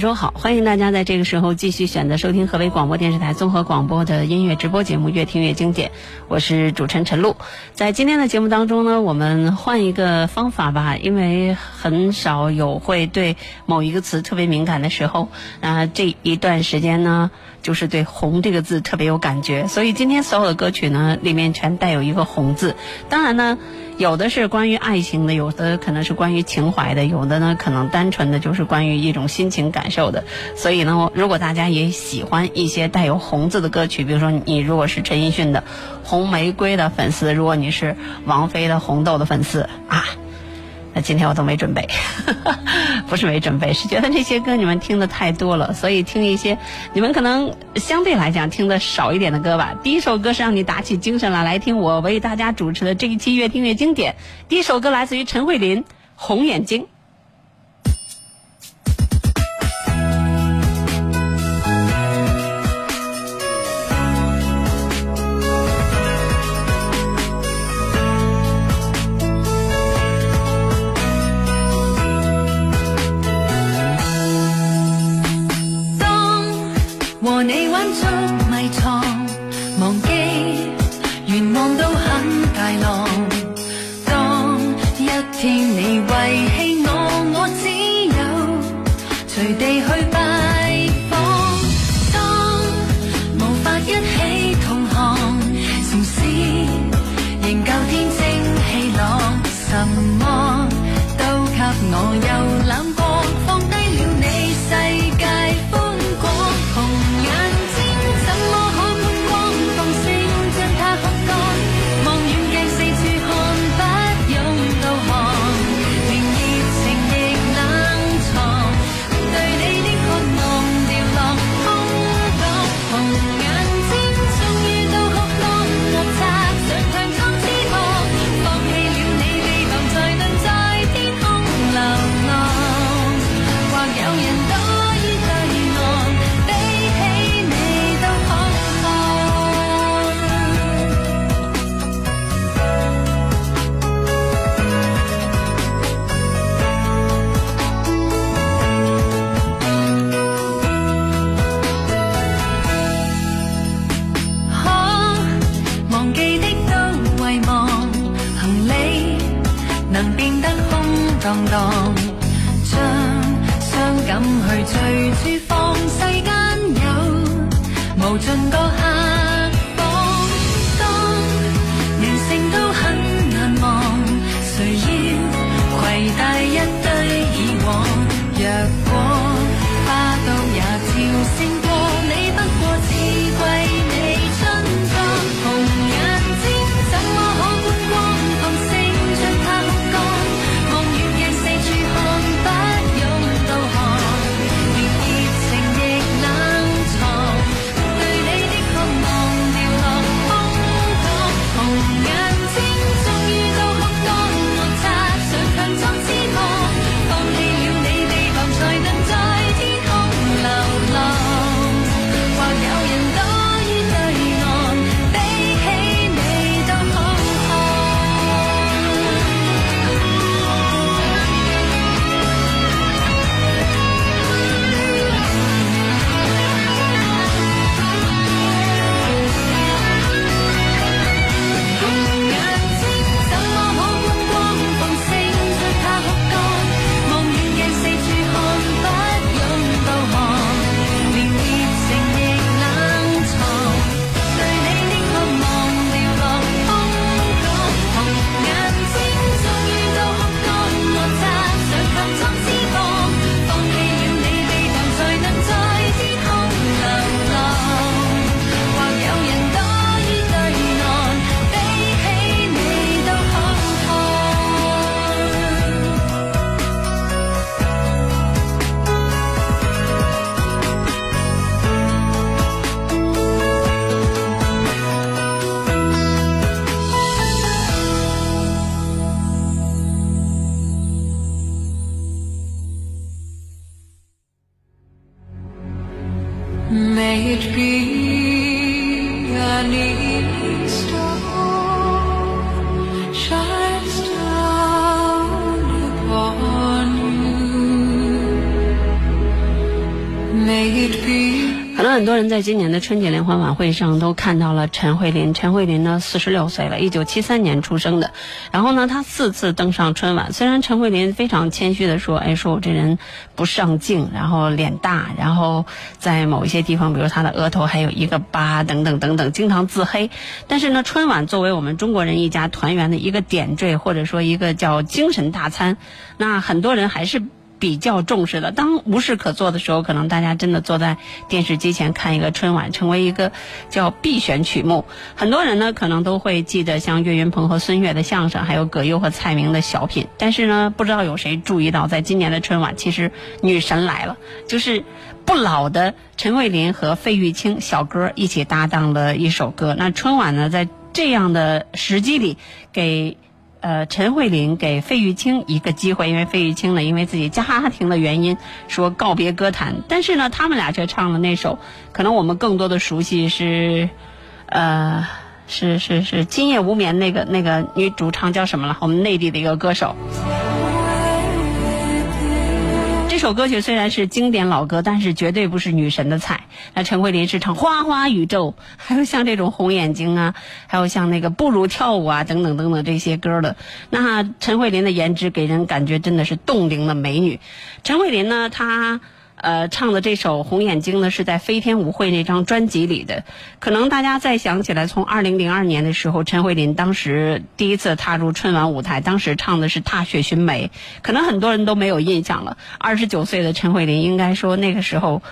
周好，欢迎大家在这个时候继续选择收听河北广播电视台综合广播的音乐直播节目《越听越经典》，我是主持人陈露。在今天的节目当中呢，我们换一个方法吧，因为很少有会对某一个词特别敏感的时候，啊，这一段时间呢，就是对“红”这个字特别有感觉，所以今天所有的歌曲呢，里面全带有一个“红”字。当然呢。有的是关于爱情的，有的可能是关于情怀的，有的呢可能单纯的就是关于一种心情感受的。所以呢，如果大家也喜欢一些带有“红”字的歌曲，比如说你如果是陈奕迅的《红玫瑰》的粉丝，如果你是王菲的《红豆》的粉丝啊。那今天我都没准备，不是没准备，是觉得这些歌你们听的太多了，所以听一些你们可能相对来讲听的少一点的歌吧。第一首歌是让你打起精神来，来听我为大家主持的这一期越听越经典。第一首歌来自于陈慧琳，《红眼睛》。人在今年的春节联欢晚会上都看到了陈慧琳。陈慧琳呢，四十六岁了，一九七三年出生的。然后呢，她四次登上春晚。虽然陈慧琳非常谦虚的说：“哎，说我这人不上镜，然后脸大，然后在某一些地方，比如她的额头还有一个疤，等等等等，经常自黑。”但是呢，春晚作为我们中国人一家团圆的一个点缀，或者说一个叫精神大餐，那很多人还是。比较重视的，当无事可做的时候，可能大家真的坐在电视机前看一个春晚，成为一个叫必选曲目。很多人呢，可能都会记得像岳云鹏和孙越的相声，还有葛优和蔡明的小品。但是呢，不知道有谁注意到，在今年的春晚，其实女神来了，就是不老的陈慧琳和费玉清小哥一起搭档了一首歌。那春晚呢，在这样的时机里给。呃，陈慧琳给费玉清一个机会，因为费玉清呢，因为自己家庭的原因，说告别歌坛。但是呢，他们俩却唱了那首，可能我们更多的熟悉是，呃，是是是《今夜无眠》那个那个女主唱叫什么了？我们内地的一个歌手。这首歌曲虽然是经典老歌，但是绝对不是女神的菜。那陈慧琳是唱《花花宇宙》，还有像这种红眼睛啊，还有像那个不如跳舞啊等等等等这些歌的。那陈慧琳的颜值给人感觉真的是冻龄的美女。陈慧琳呢，她。呃，唱的这首《红眼睛》呢，是在《飞天舞会》那张专辑里的。可能大家再想起来，从二零零二年的时候，陈慧琳当时第一次踏入春晚舞台，当时唱的是《踏雪寻梅》，可能很多人都没有印象了。二十九岁的陈慧琳，应该说那个时候。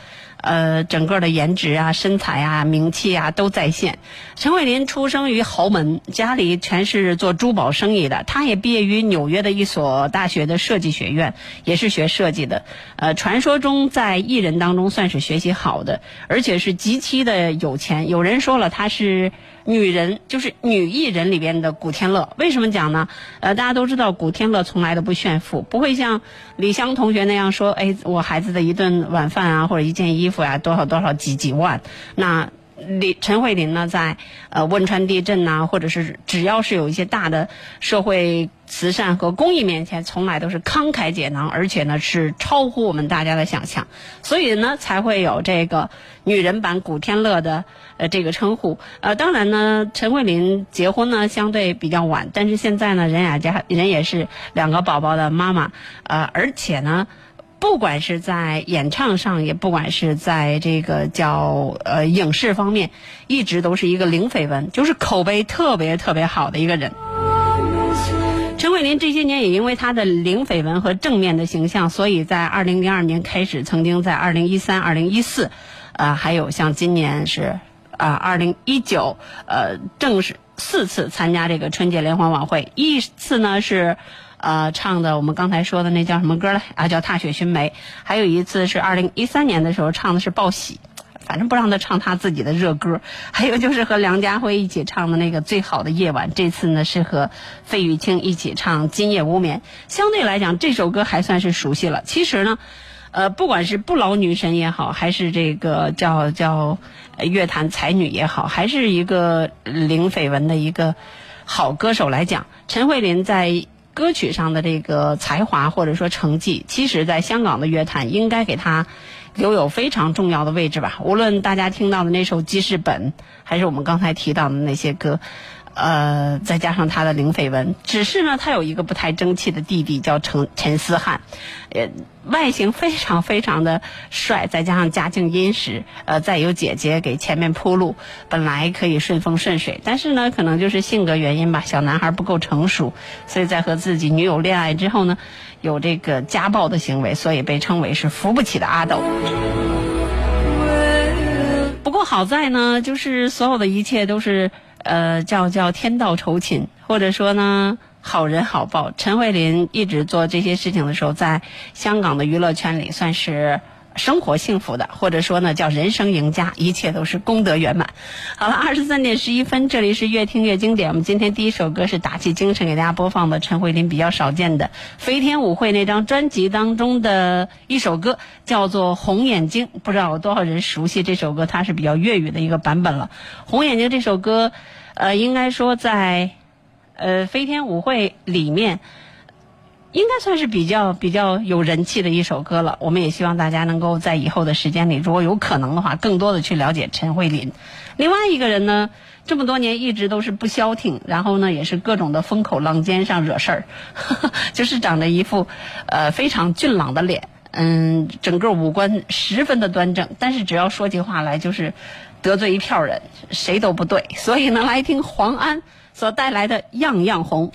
呃，整个的颜值啊、身材啊、名气啊都在线。陈慧琳出生于豪门，家里全是做珠宝生意的。她也毕业于纽约的一所大学的设计学院，也是学设计的。呃，传说中在艺人当中算是学习好的，而且是极其的有钱。有人说了，她是。女人就是女艺人里边的古天乐，为什么讲呢？呃，大家都知道古天乐从来都不炫富，不会像李湘同学那样说，哎，我孩子的一顿晚饭啊，或者一件衣服呀，多少多少几几万。那李陈慧琳呢，在呃汶川地震呐，或者是只要是有一些大的社会。慈善和公益面前，从来都是慷慨解囊，而且呢是超乎我们大家的想象，所以呢才会有这个女人版古天乐的呃这个称呼。呃，当然呢，陈慧琳结婚呢相对比较晚，但是现在呢，人雅家人也是两个宝宝的妈妈，呃，而且呢，不管是在演唱上，也不管是在这个叫呃影视方面，一直都是一个零绯闻，就是口碑特别特别好的一个人。陈慧琳这些年也因为她的零绯闻和正面的形象，所以在二零零二年开始，曾经在二零一三、二零一四，呃，还有像今年是啊二零一九，呃，正式四次参加这个春节联欢晚会。一次呢是呃唱的我们刚才说的那叫什么歌来啊？叫《踏雪寻梅》。还有一次是二零一三年的时候唱的是《报喜》。反正不让他唱他自己的热歌，还有就是和梁家辉一起唱的那个《最好的夜晚》。这次呢是和费玉清一起唱《今夜无眠》，相对来讲这首歌还算是熟悉了。其实呢，呃，不管是不老女神也好，还是这个叫叫乐坛才女也好，还是一个零绯闻的一个好歌手来讲，陈慧琳在歌曲上的这个才华或者说成绩，其实在香港的乐坛应该给他。留有非常重要的位置吧。无论大家听到的那首记事本，还是我们刚才提到的那些歌，呃，再加上他的零绯闻，只是呢，他有一个不太争气的弟弟叫陈陈思翰，呃，外形非常非常的帅，再加上家境殷实，呃，再有姐姐给前面铺路，本来可以顺风顺水，但是呢，可能就是性格原因吧，小男孩不够成熟，所以在和自己女友恋爱之后呢。有这个家暴的行为，所以被称为是扶不起的阿斗。不过好在呢，就是所有的一切都是呃叫叫天道酬勤，或者说呢好人好报。陈慧琳一直做这些事情的时候，在香港的娱乐圈里算是生活幸福的，或者说呢叫人生赢家，一切都是功德圆满。好了，二十三点十一分，这里是越听越经典。我们今天第一首歌是打起精神给大家播放的陈慧琳比较少见的《飞天舞会》那张专辑当中的一首歌，叫做《红眼睛》。不知道有多少人熟悉这首歌，它是比较粤语的一个版本了。《红眼睛》这首歌，呃，应该说在呃《飞天舞会》里面。应该算是比较比较有人气的一首歌了。我们也希望大家能够在以后的时间里，如果有可能的话，更多的去了解陈慧琳。另外一个人呢，这么多年一直都是不消停，然后呢也是各种的风口浪尖上惹事儿，就是长着一副呃非常俊朗的脸，嗯，整个五官十分的端正，但是只要说起话来就是得罪一票人，谁都不对。所以呢，来听黄安所带来的《样样红》。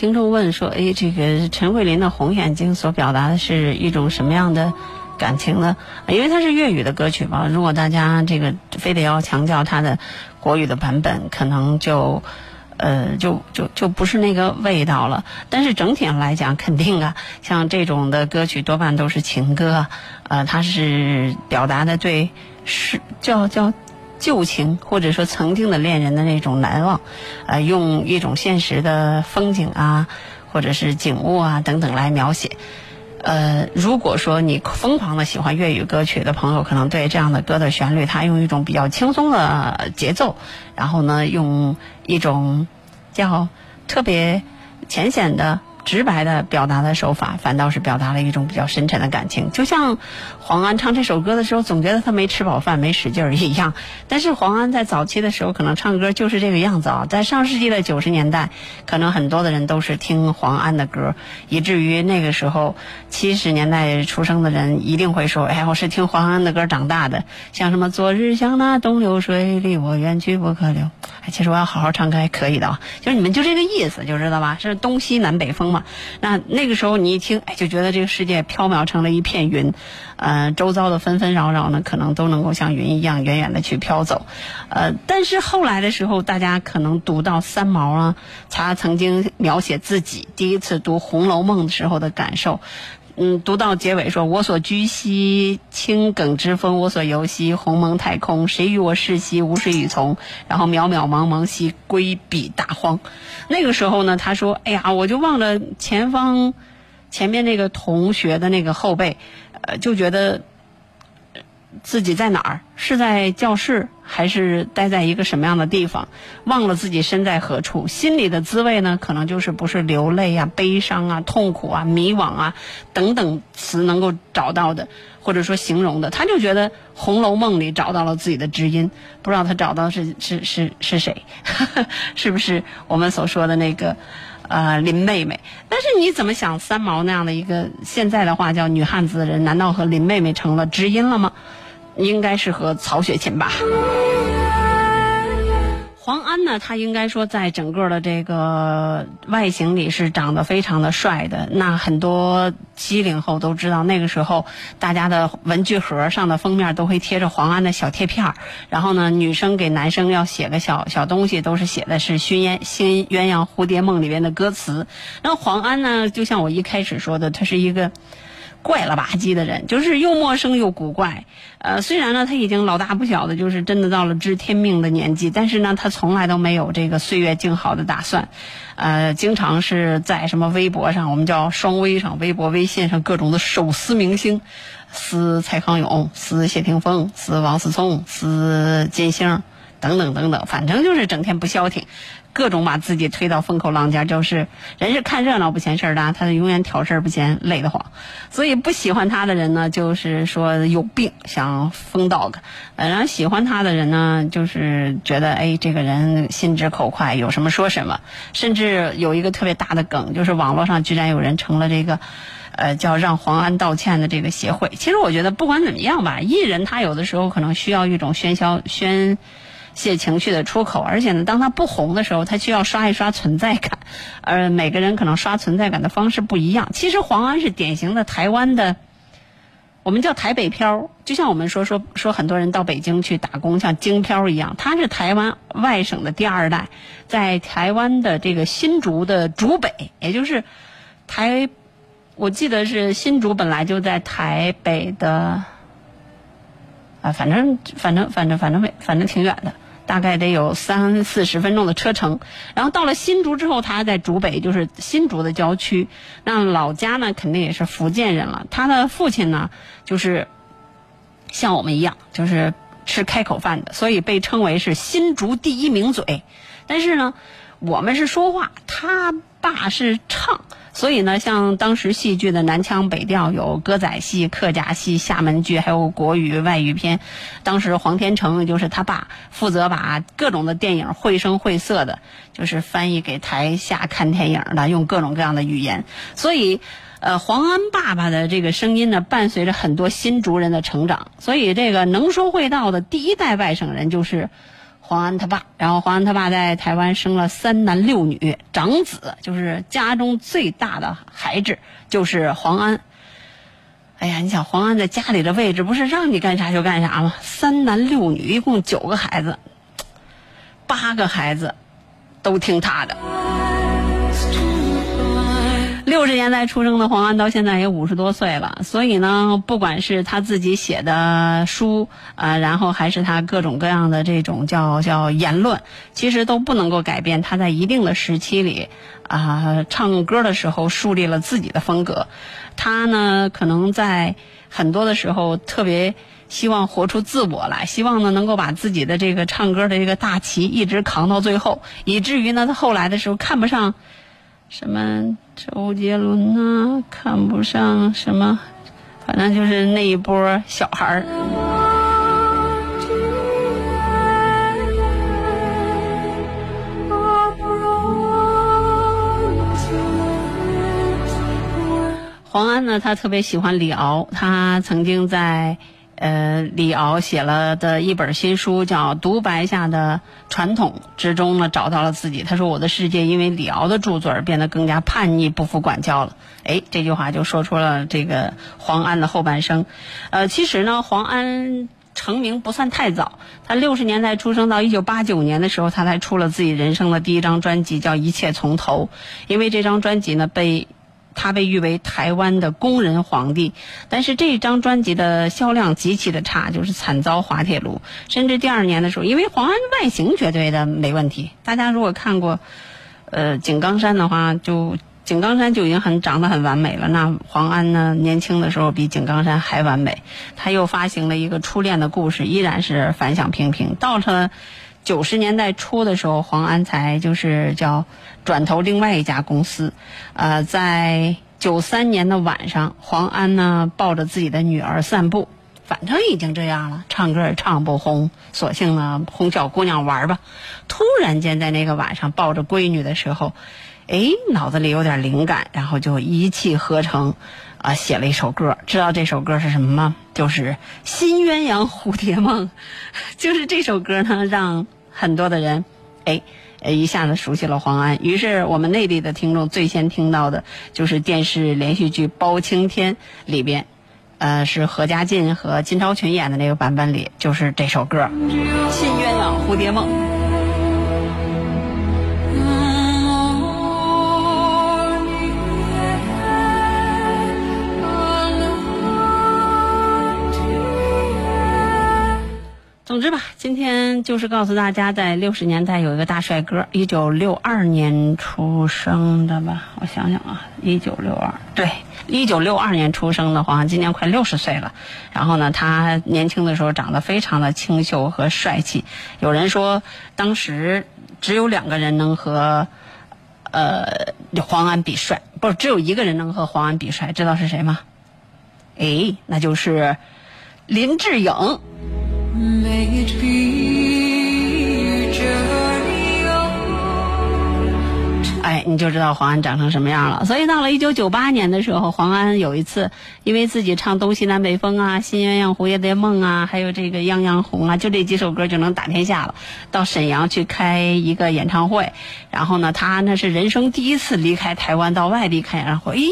听众问说，哎，这个陈慧琳的《红眼睛》所表达的是一种什么样的感情呢？因为它是粤语的歌曲嘛，如果大家这个非得要强调它的国语的版本，可能就。呃，就就就不是那个味道了。但是整体上来讲，肯定啊，像这种的歌曲多半都是情歌，呃，它是表达的对是叫叫旧情或者说曾经的恋人的那种难忘，呃，用一种现实的风景啊，或者是景物啊等等来描写。呃，如果说你疯狂的喜欢粤语歌曲的朋友，可能对这样的歌的旋律，它用一种比较轻松的节奏，然后呢，用一种叫特别浅显的。直白的表达的手法，反倒是表达了一种比较深沉的感情。就像黄安唱这首歌的时候，总觉得他没吃饱饭，没使劲儿一样。但是黄安在早期的时候，可能唱歌就是这个样子啊。在上世纪的九十年代，可能很多的人都是听黄安的歌，以至于那个时候七十年代出生的人一定会说：“哎，我是听黄安的歌长大的。”像什么“昨日像那东流水，离我远去不可留”。哎，其实我要好好唱歌还可以的啊，就是你们就这个意思，就知道吧？是东西南北风嘛。那那个时候你一听，哎，就觉得这个世界飘渺成了一片云，呃，周遭的纷纷扰扰呢，可能都能够像云一样远远的去飘走，呃，但是后来的时候，大家可能读到三毛啊，他曾经描写自己第一次读《红楼梦》的时候的感受。嗯，读到结尾说：“我所居兮青埂之峰，我所游兮鸿蒙太空。谁与我视兮无水与从？然后渺渺茫茫兮归彼大荒。”那个时候呢，他说：“哎呀，我就望着前方，前面那个同学的那个后背，呃，就觉得。”自己在哪儿？是在教室，还是待在一个什么样的地方？忘了自己身在何处，心里的滋味呢？可能就是不是流泪啊、悲伤啊、痛苦啊、迷惘啊等等词能够找到的，或者说形容的。他就觉得《红楼梦》里找到了自己的知音，不知道他找到是是是是谁？是不是我们所说的那个呃林妹妹？但是你怎么想，三毛那样的一个现在的话叫女汉子的人，难道和林妹妹成了知音了吗？应该是和曹雪芹吧。黄安呢，他应该说在整个的这个外形里是长得非常的帅的。那很多七零后都知道，那个时候大家的文具盒上的封面都会贴着黄安的小贴片。然后呢，女生给男生要写个小小东西，都是写的是《熏鸳新鸳鸯蝴蝶梦》里边的歌词。那黄安呢，就像我一开始说的，他是一个。怪了吧唧的人，就是又陌生又古怪。呃，虽然呢他已经老大不小的，就是真的到了知天命的年纪，但是呢他从来都没有这个岁月静好的打算。呃，经常是在什么微博上，我们叫双微上，微博、微信上各种的手撕明星，撕蔡康永，撕谢霆锋，撕王思聪，撕金星，等等等等，反正就是整天不消停。各种把自己推到风口浪尖，就是人是看热闹不嫌事儿大，他永远挑事儿不嫌累得慌。所以不喜欢他的人呢，就是说有病，想疯 dog；然后喜欢他的人呢，就是觉得哎，这个人心直口快，有什么说什么。甚至有一个特别大的梗，就是网络上居然有人成了这个，呃，叫让黄安道歉的这个协会。其实我觉得不管怎么样吧，艺人他有的时候可能需要一种喧嚣宣。泄情绪的出口，而且呢，当他不红的时候，他需要刷一刷存在感，而每个人可能刷存在感的方式不一样。其实黄安是典型的台湾的，我们叫台北漂，就像我们说说说很多人到北京去打工，像京漂一样。他是台湾外省的第二代，在台湾的这个新竹的竹北，也就是台，我记得是新竹本来就在台北的。啊，反正反正反正反正反正挺远的，大概得有三四十分钟的车程。然后到了新竹之后，他在竹北，就是新竹的郊区。那老家呢，肯定也是福建人了。他的父亲呢，就是像我们一样，就是吃开口饭的，所以被称为是新竹第一名嘴。但是呢，我们是说话，他爸是唱。所以呢，像当时戏剧的南腔北调，有歌仔戏、客家戏、厦门剧，还有国语、外语片。当时黄天成就是他爸，负责把各种的电影绘声绘色的，就是翻译给台下看电影的，用各种各样的语言。所以，呃，黄安爸爸的这个声音呢，伴随着很多新竹人的成长。所以，这个能说会道的第一代外省人就是。黄安他爸，然后黄安他爸在台湾生了三男六女，长子就是家中最大的孩子就是黄安。哎呀，你想黄安在家里的位置不是让你干啥就干啥吗？三男六女，一共九个孩子，八个孩子都听他的。六十年代出生的黄安到现在也五十多岁了，所以呢，不管是他自己写的书啊、然后还是他各种各样的这种叫叫言论，其实都不能够改变他在一定的时期里啊、唱歌的时候树立了自己的风格。他呢，可能在很多的时候特别希望活出自我来，希望呢能够把自己的这个唱歌的这个大旗一直扛到最后，以至于呢他后来的时候看不上。什么周杰伦呐、看不上什么，反正就是那一波小孩儿。黄安呢，他特别喜欢李敖，他曾经在呃李敖写了的一本新书叫《独白下的传统》之中呢，找到了自己。他说：“我的世界因为李敖的著作而变得更加叛逆，不服管教了。”哎，这句话就说出了这个黄安的后半生。呃，其实呢，黄安。成名不算太早，他六十年代出生，到一九八九年的时候，他才出了自己人生的第一张专辑，叫《一切从头》。因为这张专辑呢，被他被誉为台湾的工人皇帝，但是这张专辑的销量极其的差，就是惨遭滑铁卢。甚至第二年的时候，因为黄安外形绝对的没问题，大家如果看过，呃，井冈山的话，就井冈山就已经很长得很完美了。那黄安呢，年轻的时候比井冈山还完美。他又发行了一个初恋的故事，依然是反响平平。到了九十年代初的时候，黄安才就是叫转投另外一家公司。呃，在九三年的晚上，黄安呢抱着自己的女儿散步，反正已经这样了，唱歌也唱不红，索性呢哄小姑娘玩吧。突然间在那个晚上抱着闺女的时候，哎，脑子里有点灵感，然后就一气呵成，啊，写了一首歌。知道这首歌是什么吗？就是《新鸳鸯蝴蝶梦》。就是这首歌呢，让很多的人，哎，一下子熟悉了黄安。于是我们内地的听众最先听到的就是电视连续剧《包青天》里边，呃，是何家劲和金超群演的那个版本里，就是这首歌《新鸳鸯蝴蝶梦》。总之吧，今天就是告诉大家，在六十年代有一个大帅哥，一九六二年出生的吧？我想想啊，一九六二，对，一九六二年出生的黄，今年快六十岁了。然后呢，他年轻的时候长得非常的清秀和帅气。有人说，当时只有两个人能和呃黄安比帅，不是只有一个人能和黄安比帅，知道是谁吗？哎，那就是林志颖。May it be journey on. 哎，你就知道黄安长成什么样了。所以到了一九九八年的时候，黄安有一次因为自己唱《东西南北风》啊，《新鸳鸯蝴蝶梦》啊，还有这个《样样红》啊，就这几首歌就能打天下了。到沈阳去开一个演唱会，然后呢，他那是人生第一次离开台湾到外地开演唱会，咦，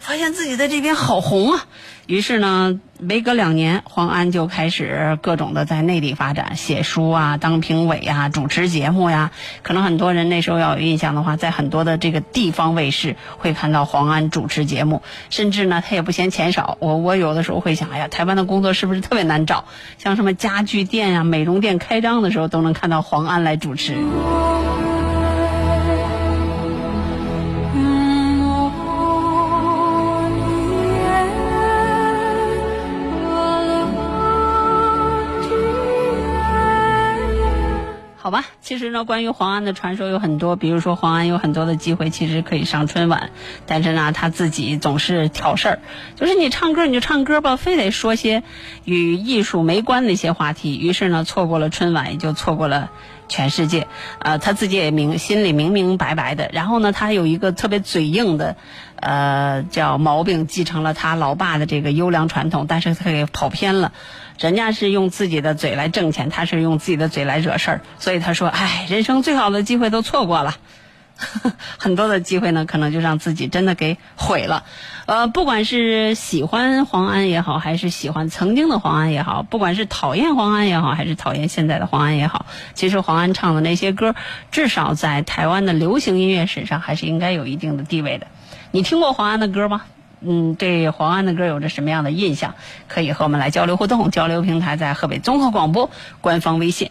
发现自己在这边好红啊。于是呢，没隔两年，黄安就开始各种的在内地发展，写书啊，当评委啊，主持节目呀。可能很多人那时候要有印象的话，在很多的这个地方卫视会看到黄安主持节目，甚至呢，他也不嫌钱少。我我有的时候会想，哎呀，台湾的工作是不是特别难找？像什么家具店啊、美容店开张的时候，都能看到黄安来主持。吧，其实呢，关于黄安的传说有很多，比如说黄安有很多的机会其实可以上春晚，但是呢，他自己总是挑事儿，就是你唱歌你就唱歌吧，非得说些与艺术没关的一些话题，于是呢，错过了春晚，也就错过了全世界。呃，他自己也明心里明明白白的。然后呢，他有一个特别嘴硬的，呃，叫毛病，继承了他老爸的这个优良传统，但是他给跑偏了。人家是用自己的嘴来挣钱，他是用自己的嘴来惹事儿，所以他说：“哎，人生最好的机会都错过了。” 很多的机会呢，可能就让自己真的给毁了。呃，不管是喜欢黄安也好，还是喜欢曾经的黄安也好，不管是讨厌黄安也好，还是讨厌现在的黄安也好，其实黄安唱的那些歌，至少在台湾的流行音乐史上还是应该有一定的地位的。你听过黄安的歌吗？嗯，对黄安的歌有着什么样的印象？可以和我们来交流互动。交流平台在河北综合广播官方微信。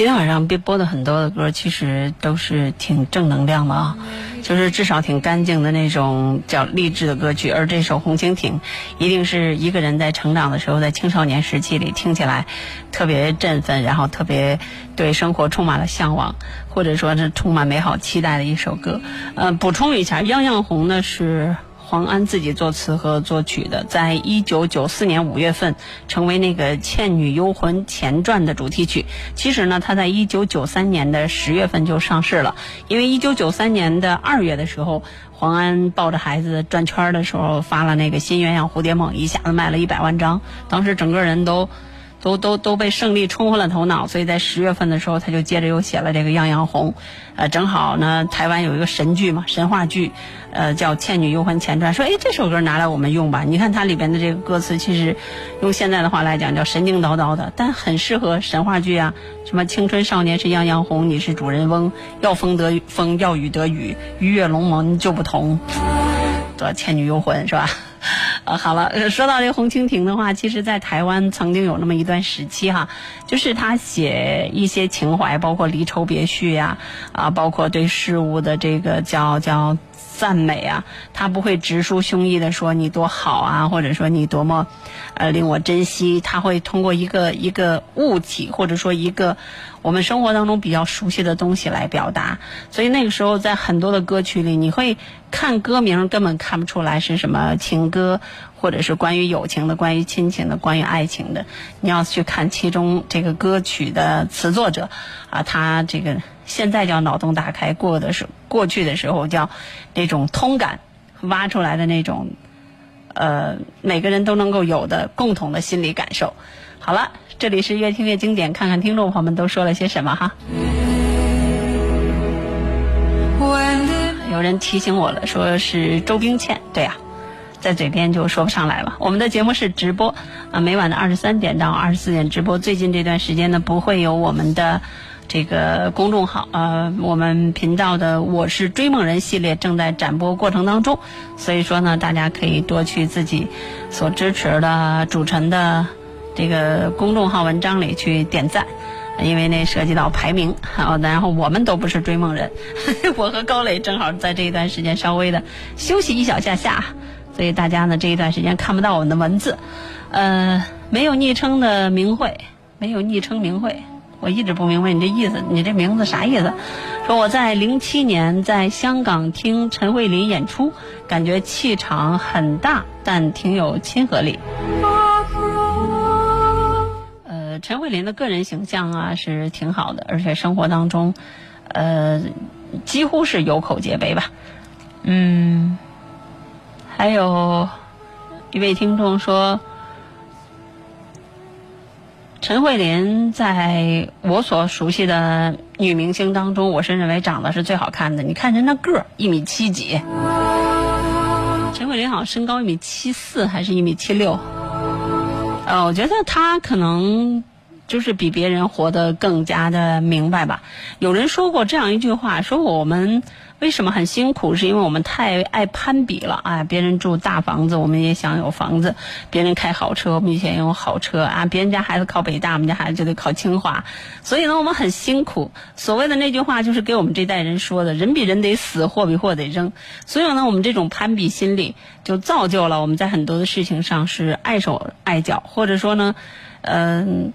今天晚上别播的很多的歌，其实都是挺正能量的啊，就是至少挺干净的那种叫励志的歌曲。而这首《红蜻蜓》，一定是一个人在成长的时候，在青少年时期里听起来特别振奋，然后特别对生活充满了向往，或者说是充满美好期待的一首歌。呃，补充一下，《样样红》呢是。黄安自己作词和作曲的，在一九九四年五月份成为那个《倩女幽魂前传》的主题曲。其实呢，它在一九九三年的十月份就上市了，因为一九九三年的二月的时候，黄安抱着孩子转圈的时候发了那个《新鸳鸯蝴蝶梦》，一下子卖了一百万张，当时整个人都。都都都被胜利冲昏了头脑，所以在十月份的时候，他就接着又写了这个《样样红》，呃，正好呢，台湾有一个神剧嘛，神话剧，呃，叫《倩女幽魂前传》，说，哎，这首歌拿来我们用吧。你看它里边的这个歌词，其实用现在的话来讲叫神经叨叨的，但很适合神话剧啊。什么青春少年是样样红，你是主人翁，要风得风，要雨得雨，鱼跃龙门就不同。做倩女幽魂是吧？呃，好了，说到这红蜻蜓的话，其实，在台湾曾经有那么一段时期哈，就是他写一些情怀，包括离愁别绪呀，啊，包括对事物的这个叫叫赞美啊，他不会直抒胸臆的说你多好啊，或者说你多么呃令我珍惜，他会通过一个一个物体或者说一个。我们生活当中比较熟悉的东西来表达，所以那个时候在很多的歌曲里，你会看歌名根本看不出来是什么情歌，或者是关于友情的、关于亲情的、关于爱情的。你要去看其中这个歌曲的词作者，啊，他这个现在叫脑洞大开，过的是过去的时候叫那种通感挖出来的那种，呃，每个人都能够有的共同的心理感受。好了。这里是越听越经典，看看听众朋友们都说了些什么哈。有人提醒我了，说是周冰倩，对呀，在嘴边就说不上来了。我们的节目是直播啊，每晚的二十三点到二十四点直播。最近这段时间呢，不会有我们的这个公众号呃，我们频道的“我是追梦人”系列正在展播过程当中，所以说呢，大家可以多去自己所支持的主持的。这个公众号文章里去点赞，因为那涉及到排名。好，然后我们都不是追梦人，我和高磊正好在这一段时间稍微的休息一小下下，所以大家呢这一段时间看不到我们的文字。呃，没有昵称的明慧，没有昵称明慧，我一直不明白你这意思，你这名字啥意思？说我在零七年在香港听陈慧琳演出，感觉气场很大，但挺有亲和力。呃陈慧琳的个人形象啊是挺好的，而且生活当中，呃，几乎是有口皆碑吧。嗯，还有一位听众说，陈慧琳在我所熟悉的女明星当中，我是认为长得是最好看的。你看人那个儿一米七几，陈慧琳好像身高一米七四还是一米七六？呃，我觉得她可能。就是比别人活得更加的明白吧。有人说过这样一句话，说我们为什么很辛苦，是因为我们太爱攀比了。啊，别人住大房子，我们也想有房子；别人开好车，我们也想有好车啊。别人家孩子考北大，我们家孩子就得考清华。所以呢，我们很辛苦。所谓的那句话，就是给我们这代人说的：人比人得死，货比货得扔。所以呢，我们这种攀比心理，就造就了我们在很多的事情上是碍手碍脚，或者说呢，嗯。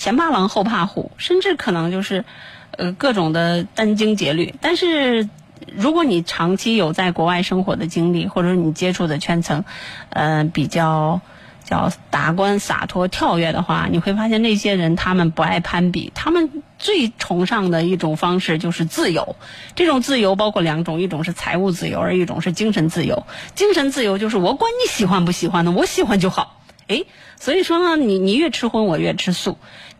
前怕狼后怕虎，甚至可能就是，呃，各种的殚精竭虑。但是，如果你长期有在国外生活的经历，或者你接触的圈层，呃，比较叫达观、洒脱、跳跃的话，你会发现那些人他们不爱攀比，他们最崇尚的一种方式就是自由。这种自由包括两种，一种是财务自由，而一种是精神自由。精神自由就是我管你喜欢不喜欢的，我喜欢就好。哎，所以说呢，你你越吃荤，我越吃素；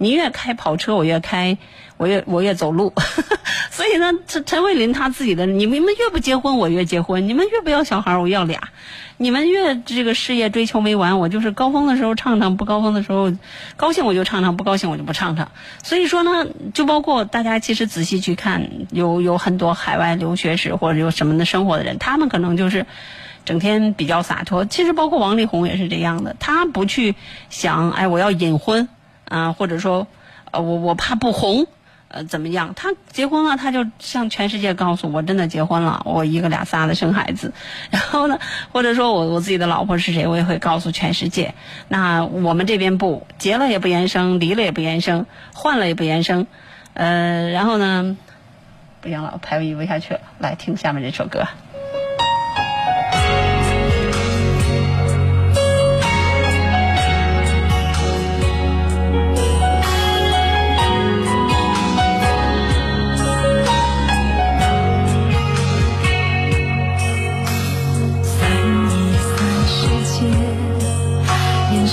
你越开跑车，我越开，我越我越走路。所以呢，陈陈慧琳她自己的，你们越不结婚，我越结婚；你们越不要小孩，我要俩；你们越这个事业追求没完，我就是高峰的时候唱唱，不高峰的时候高兴我就唱唱，不高兴我就不唱唱。所以说呢，就包括大家其实仔细去看，有有很多海外留学史或者有什么的生活的人，他们可能就是。整天比较洒脱，其实包括王力宏也是这样的。他不去想，哎，我要隐婚啊，或者说，呃，我我怕不红呃怎么样？他结婚了，他就向全世界告诉我真的结婚了，我一个俩仨的生孩子。然后呢，或者说我我自己的老婆是谁，我也会告诉全世界。那我们这边不结了也不言声，离了也不言声，换了也不言声。呃，然后呢，不行了，我排比不下去了，来听下面这首歌。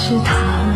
是他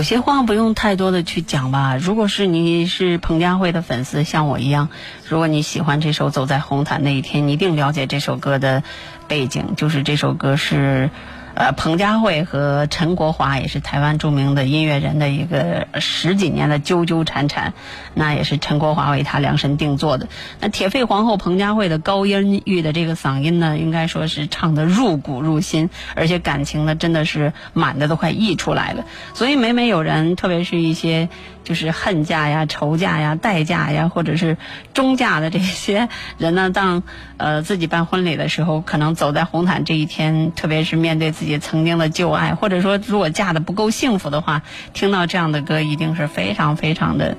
有些话不用太多的去讲吧。如果是你是彭佳慧的粉丝，像我一样，如果你喜欢这首《走在红毯那一天》，你一定了解这首歌的背景，就是这首歌是。呃，彭佳慧和陈国华也是台湾著名的音乐人的一个十几年的纠纠缠缠，那也是陈国华为他量身定做的。那铁肺皇后彭佳慧的高音域的这个嗓音呢，应该说是唱的入骨入心，而且感情呢真的是满的都快溢出来了。所以每每有人，特别是一些就是恨嫁呀、仇嫁呀、代嫁呀，或者是中嫁的这些人呢，当呃自己办婚礼的时候，可能走在红毯这一天，特别是面对自己曾经的旧爱，或者说如果嫁的不够幸福的话，听到这样的歌，一定是非常非常的。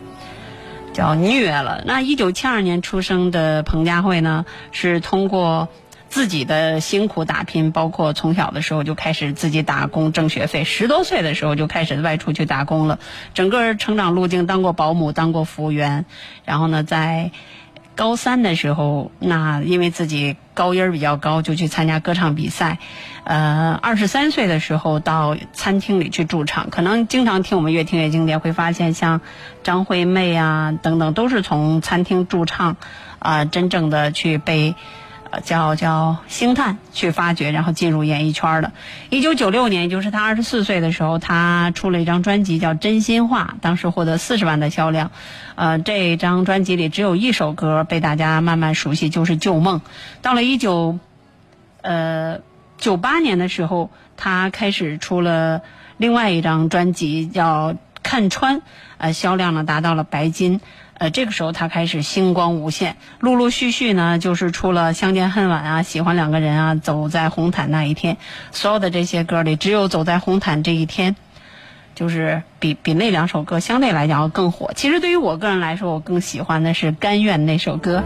叫虐了。那一九七二年出生的彭佳慧呢，是通过自己的辛苦打拼，包括从小的时候就开始自己打工挣学费，十多岁的时候就开始外出去打工了。整个成长路径，当过保姆，当过服务员，然后呢，在高三的时候，那因为自己高音儿比较高，就去参加歌唱比赛。呃，二十三岁的时候到餐厅里去驻唱，可能经常听我们越听越经典，会发现像张惠妹啊等等，都是从餐厅驻唱啊、真正的去被叫叫星探去发掘，然后进入演艺圈的。一九九六年，也就是他二十四岁的时候，他出了一张专辑叫《真心话》，当时获得四十万的销量。呃，这张专辑里只有一首歌被大家慢慢熟悉，就是《旧梦》。到了一九呃九八年的时候，他开始出了另外一张专辑，叫《看穿》，呃，销量呢达到了白金。呃，这个时候他开始星光无限，陆陆续续呢，就是出了《相见恨晚》啊，《喜欢两个人》啊，《走在红毯那一天》，所有的这些歌里，只有《走在红毯这一天》，就是比比那两首歌相对来讲要更火。其实对于我个人来说，我更喜欢的是《甘愿》那首歌。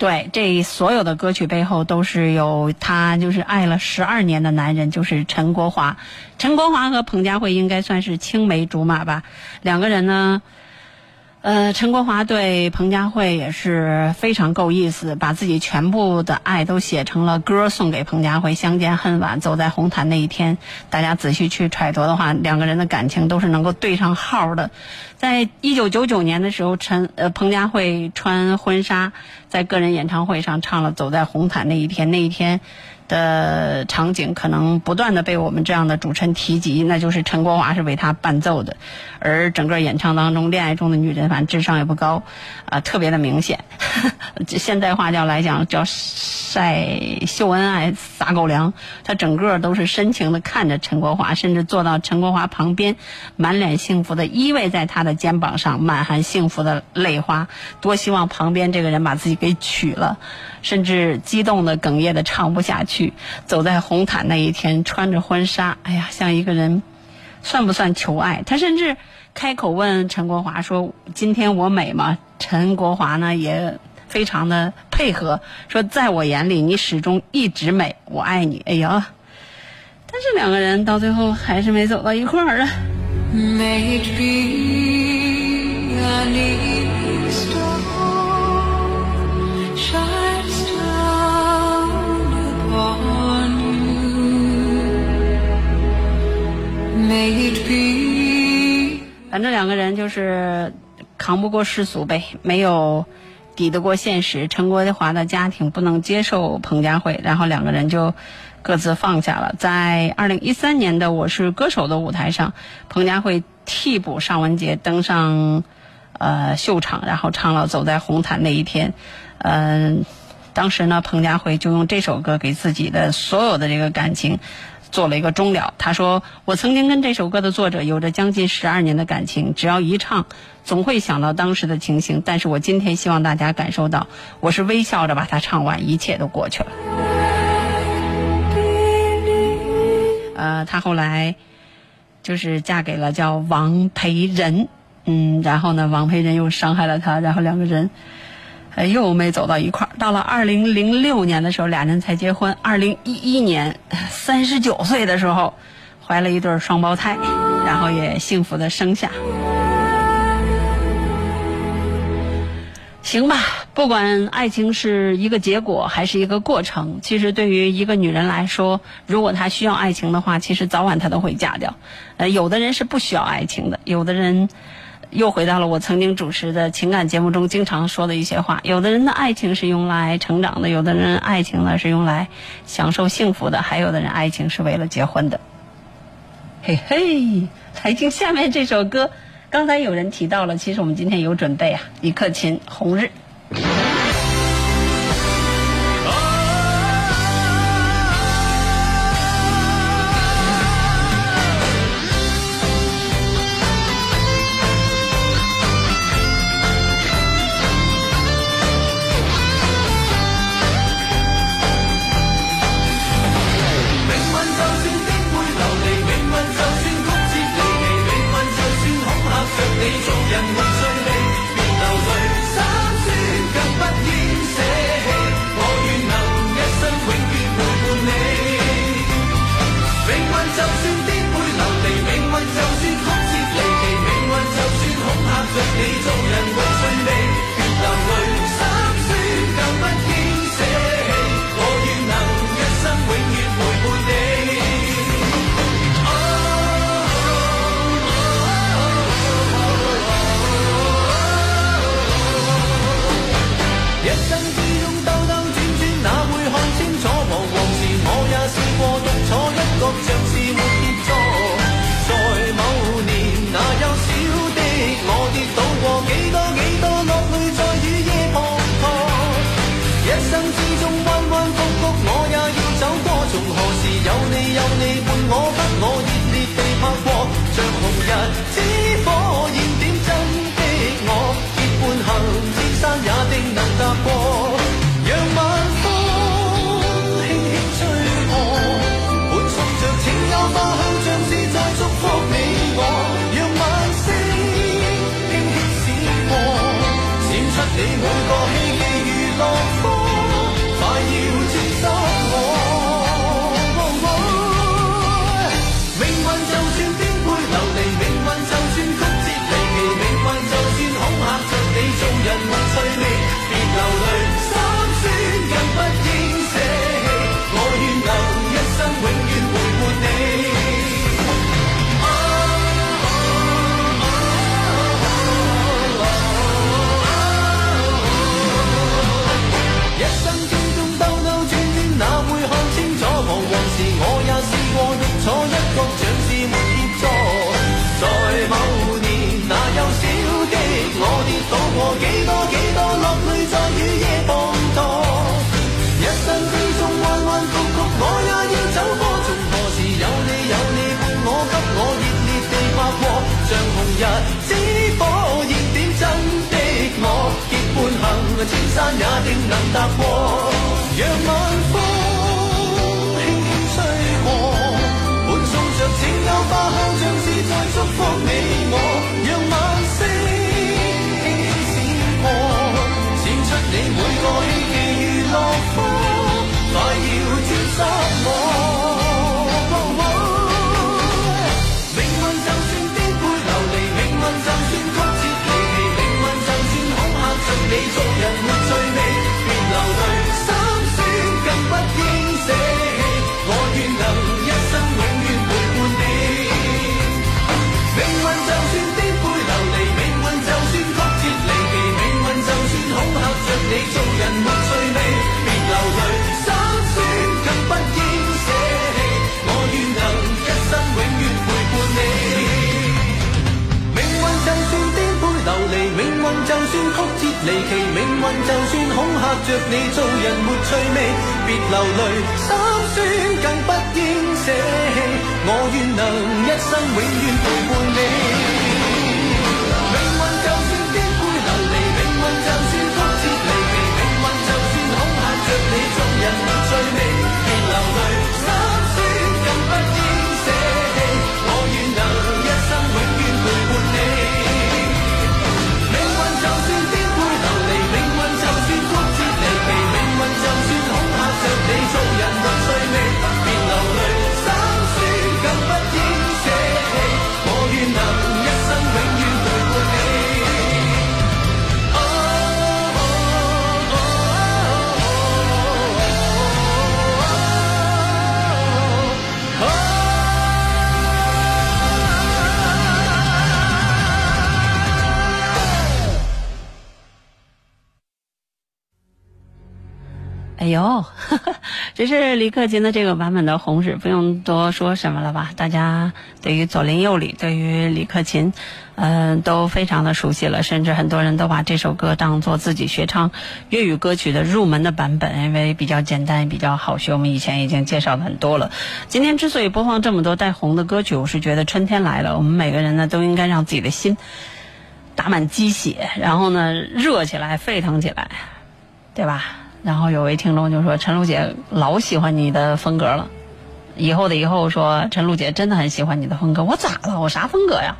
对，这所有的歌曲背后都是有他就是爱了十二年的男人，就是陈国华。陈国华和彭佳慧应该算是青梅竹马吧，两个人呢。呃，陈国华对彭佳慧也是非常够意思，把自己全部的爱都写成了歌送给彭佳慧。相见恨晚，走在红毯那一天，大家仔细去揣度的话，两个人的感情都是能够对上号的。在一九九九年的时候，陈呃彭佳慧穿婚纱在个人演唱会上唱了《走在红毯那一天》，那一天。的场景可能不断的被我们这样的主持人提及，那就是陈国华是为她伴奏的，而整个演唱当中，恋爱中的女人反正智商也不高，啊、特别的明显。这现代话叫来讲叫晒秀恩爱撒狗粮，他整个都是深情的看着陈国华，甚至坐到陈国华旁边，满脸幸福的依偎在他的肩膀上，满含幸福的泪花。多希望旁边这个人把自己给娶了。甚至激动的哽咽的唱不下去，走在红毯那一天，穿着婚纱，哎呀，像一个人，算不算求爱？他甚至开口问陈国华说：“今天我美吗？”陈国华呢也非常的配合，说：“在我眼里，你始终一直美，我爱你。”哎呀，但是两个人到最后还是没走到一块儿啊。May it be an east star shines down upon you. May it be 反正两个人就是扛不过世俗呗，没有抵得过现实。陈国华的家庭不能接受彭佳慧，然后两个人就各自放下了。在二零一三年的《我是歌手》的舞台上，彭佳慧替补尚雯婕登上呃秀场，然后唱了《走在红毯那一天》。嗯、当时呢，彭佳慧就用这首歌给自己的所有的这个感情做了一个终了。他说：“我曾经跟这首歌的作者有着将近十二年的感情，只要一唱，总会想到当时的情形。但是我今天希望大家感受到，我是微笑着把它唱完，一切都过去了。”呃，她后来就是嫁给了叫王培仁，嗯，然后呢，王培仁又伤害了她，然后两个人。呃，又没走到一块儿。到了二零零六年的时候，俩人才结婚。二零一一年，三十九岁的时候，怀了一对双胞胎，然后也幸福的生下。行吧，不管爱情是一个结果还是一个过程，其实对于一个女人来说，如果她需要爱情的话，其实早晚她都会嫁掉。呃，有的人是不需要爱情的，有的人又回到了我曾经主持的情感节目中经常说的一些话，有的人的爱情是用来成长的，有的人爱情呢，是用来享受幸福的，还有的人爱情是为了结婚的。嘿嘿，来听下面这首歌。刚才有人提到了其实我们今天有准备啊李克勤红日。像红日之火焰点真的我结伴行千山也定能踏过让晚风轻轻吹过伴送着清幽花香像是在祝福你我让晚星轻轻闪过闪出你每个希冀如落花快要天湿中人。你做人没趣味，别流泪，心酸更不应舍弃，我愿能一生永远陪伴你。这是李克勤的这个版本的《红日》，不用多说什么了吧？大家对于左邻右里，对于李克勤，嗯、都非常的熟悉了，甚至很多人都把这首歌当做自己学唱粤语歌曲的入门的版本，因为比较简单，比较好学。我们以前已经介绍的很多了。今天之所以播放这么多带红的歌曲，我是觉得春天来了，我们每个人呢都应该让自己的心打满鸡血，然后呢热起来，沸腾起来，对吧？然后有位听众就说：“陈露姐老喜欢你的风格了，以后的以后说陈露姐真的很喜欢你的风格。我咋了？我啥风格呀？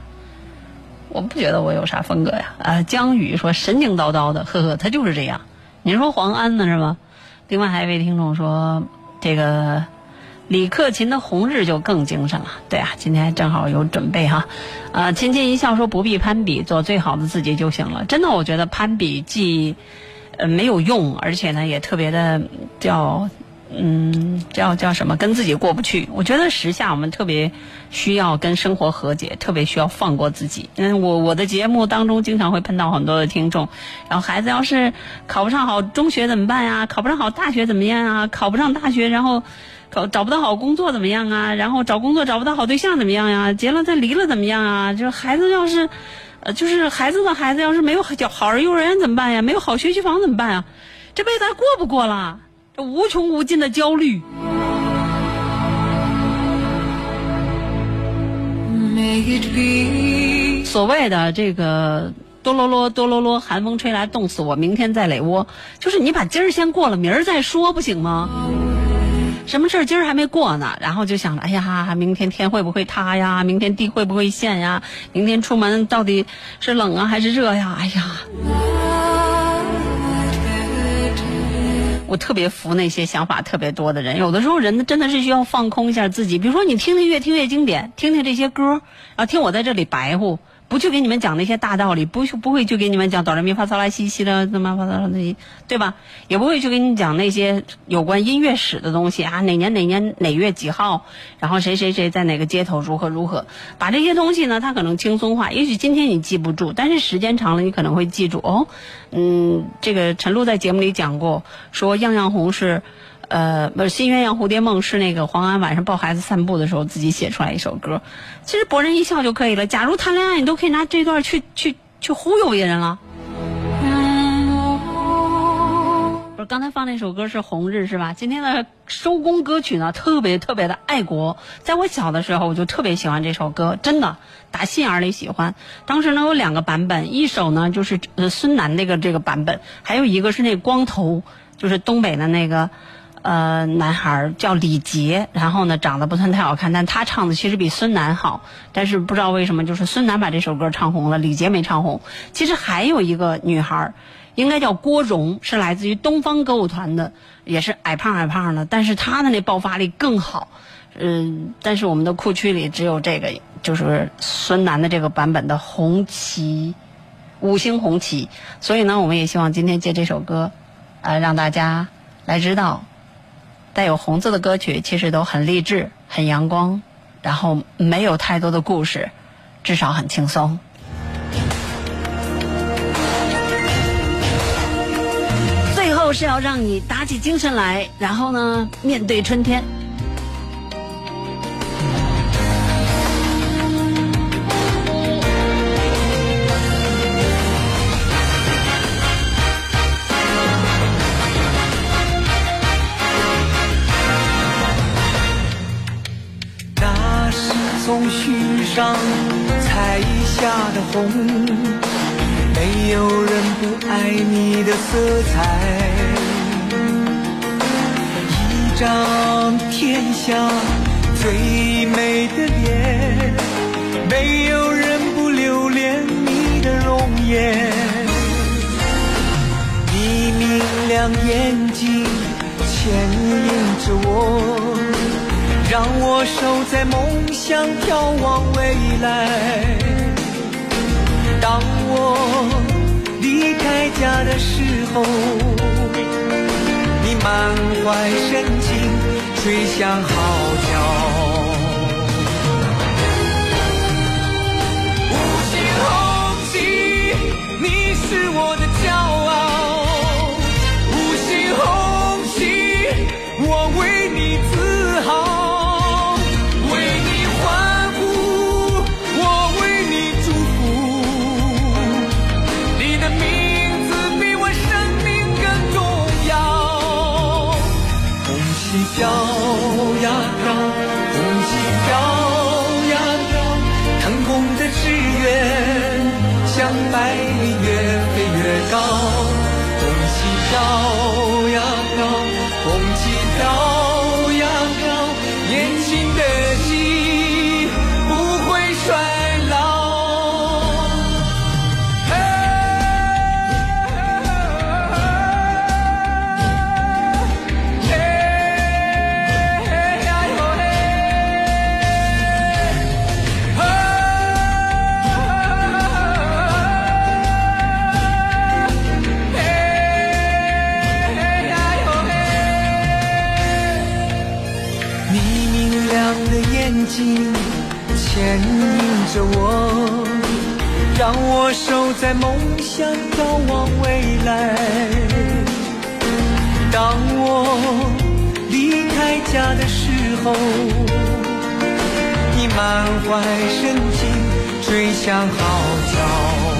我不觉得我有啥风格呀。啊，江宇说神经叨叨的，呵呵，他就是这样。你说黄安呢是吗？另外还有一位听众说，这个李克勤的《红日》就更精神了。对啊，今天正好有准备哈。啊，亲亲一笑说不必攀比，做最好的自己就行了。真的，我觉得攀比既呃没有用，而且呢也特别的叫嗯叫叫什么跟自己过不去。我觉得时下我们特别需要跟生活和解，特别需要放过自己。嗯，我我的节目当中经常会碰到很多的听众，然后孩子要是考不上好中学怎么办呀？考不上好大学怎么样啊？考不上大学，然后。找找不到好工作怎么样啊？然后找工作找不到好对象怎么样呀？结了再离了怎么样啊？就是孩子要是，呃，就是孩子的孩子要是没有好好儿幼儿园怎么办呀？没有好学区房怎么办呀？这辈子还过不过了？这无穷无尽的焦虑。所谓的这个哆啰啰哆啰啰，寒风吹来冻死我，明天再垒窝，就是你把今儿先过了，明儿再说，不行吗？什么事儿今儿还没过呢，然后就想着，哎呀，明天天会不会塌呀？明天地会不会陷呀？明天出门到底是冷啊还是热呀？哎呀，我特别服那些想法特别多的人。有的时候人真的是需要放空一下自己，比如说你听听越听越经典，听听这些歌，然后听我在这里白乎。不去给你们讲那些大道理，不不会去给你们讲哆来咪发嗦拉西西的怎么发嗦那些，对吧？也不会去给你讲那些有关音乐史的东西啊，哪年哪年哪月几号，然后谁谁谁在哪个街头如何如何，把这些东西呢，它可能轻松化。也许今天你记不住，但是时间长了，你可能会记住。哦，嗯，这个陈露在节目里讲过，说样样红是。呃，不是《新鸳鸯蝴蝶梦》是那个黄安晚上抱孩子散步的时候自己写出来一首歌，其实博人一笑就可以了。假如谈恋爱，你都可以拿这段去去去忽悠别人了。不是刚才放那首歌是《红日》是吧？今天的收工歌曲呢，特别特别的爱国。在我小的时候，我就特别喜欢这首歌，真的打心眼里喜欢。当时呢有两个版本，一首呢就是呃孙楠那个这个版本，还有一个是那光头，就是东北的那个。呃，男孩叫李杰，然后呢，长得不算太好看，但他唱的其实比孙楠好。但是不知道为什么，就是孙楠把这首歌唱红了，李杰没唱红。其实还有一个女孩，应该叫郭荣，是来自于东方歌舞团的，也是矮胖矮胖的，但是她的那爆发力更好。嗯，但是我们的库区里只有这个，就是孙楠的这个版本的红旗，五星红旗。所以呢，我们也希望今天借这首歌，呃，让大家来知道。带有红字的歌曲其实都很励志、很阳光，然后没有太多的故事，至少很轻松。最后是要让你打起精神来，然后呢，面对春天。上采下的红，没有人不爱你的色彩。一张天下最美的脸，没有人不留恋你的容颜。你明亮眼睛牵引着我。让我守在梦乡，眺望未来。当我离开家的时候，你满怀深情吹响号角。我守在梦想，眺望未来。当我离开家的时候，你满怀深情吹响号角。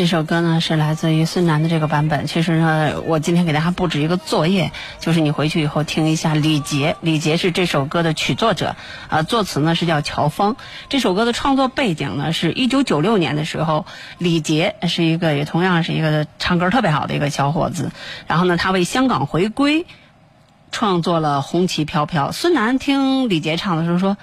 这首歌呢是来自于孙楠的这个版本。其实呢，我今天给大家布置一个作业，就是你回去以后听一下李杰。李杰是这首歌的曲作者，啊，作词呢是叫乔峰。这首歌的创作背景呢是一九九六年的时候，李杰是一个也同样是一个唱歌特别好的一个小伙子，然后呢，他为香港回归。创作了《红旗飘飘》，孙楠听李杰唱的时候说：“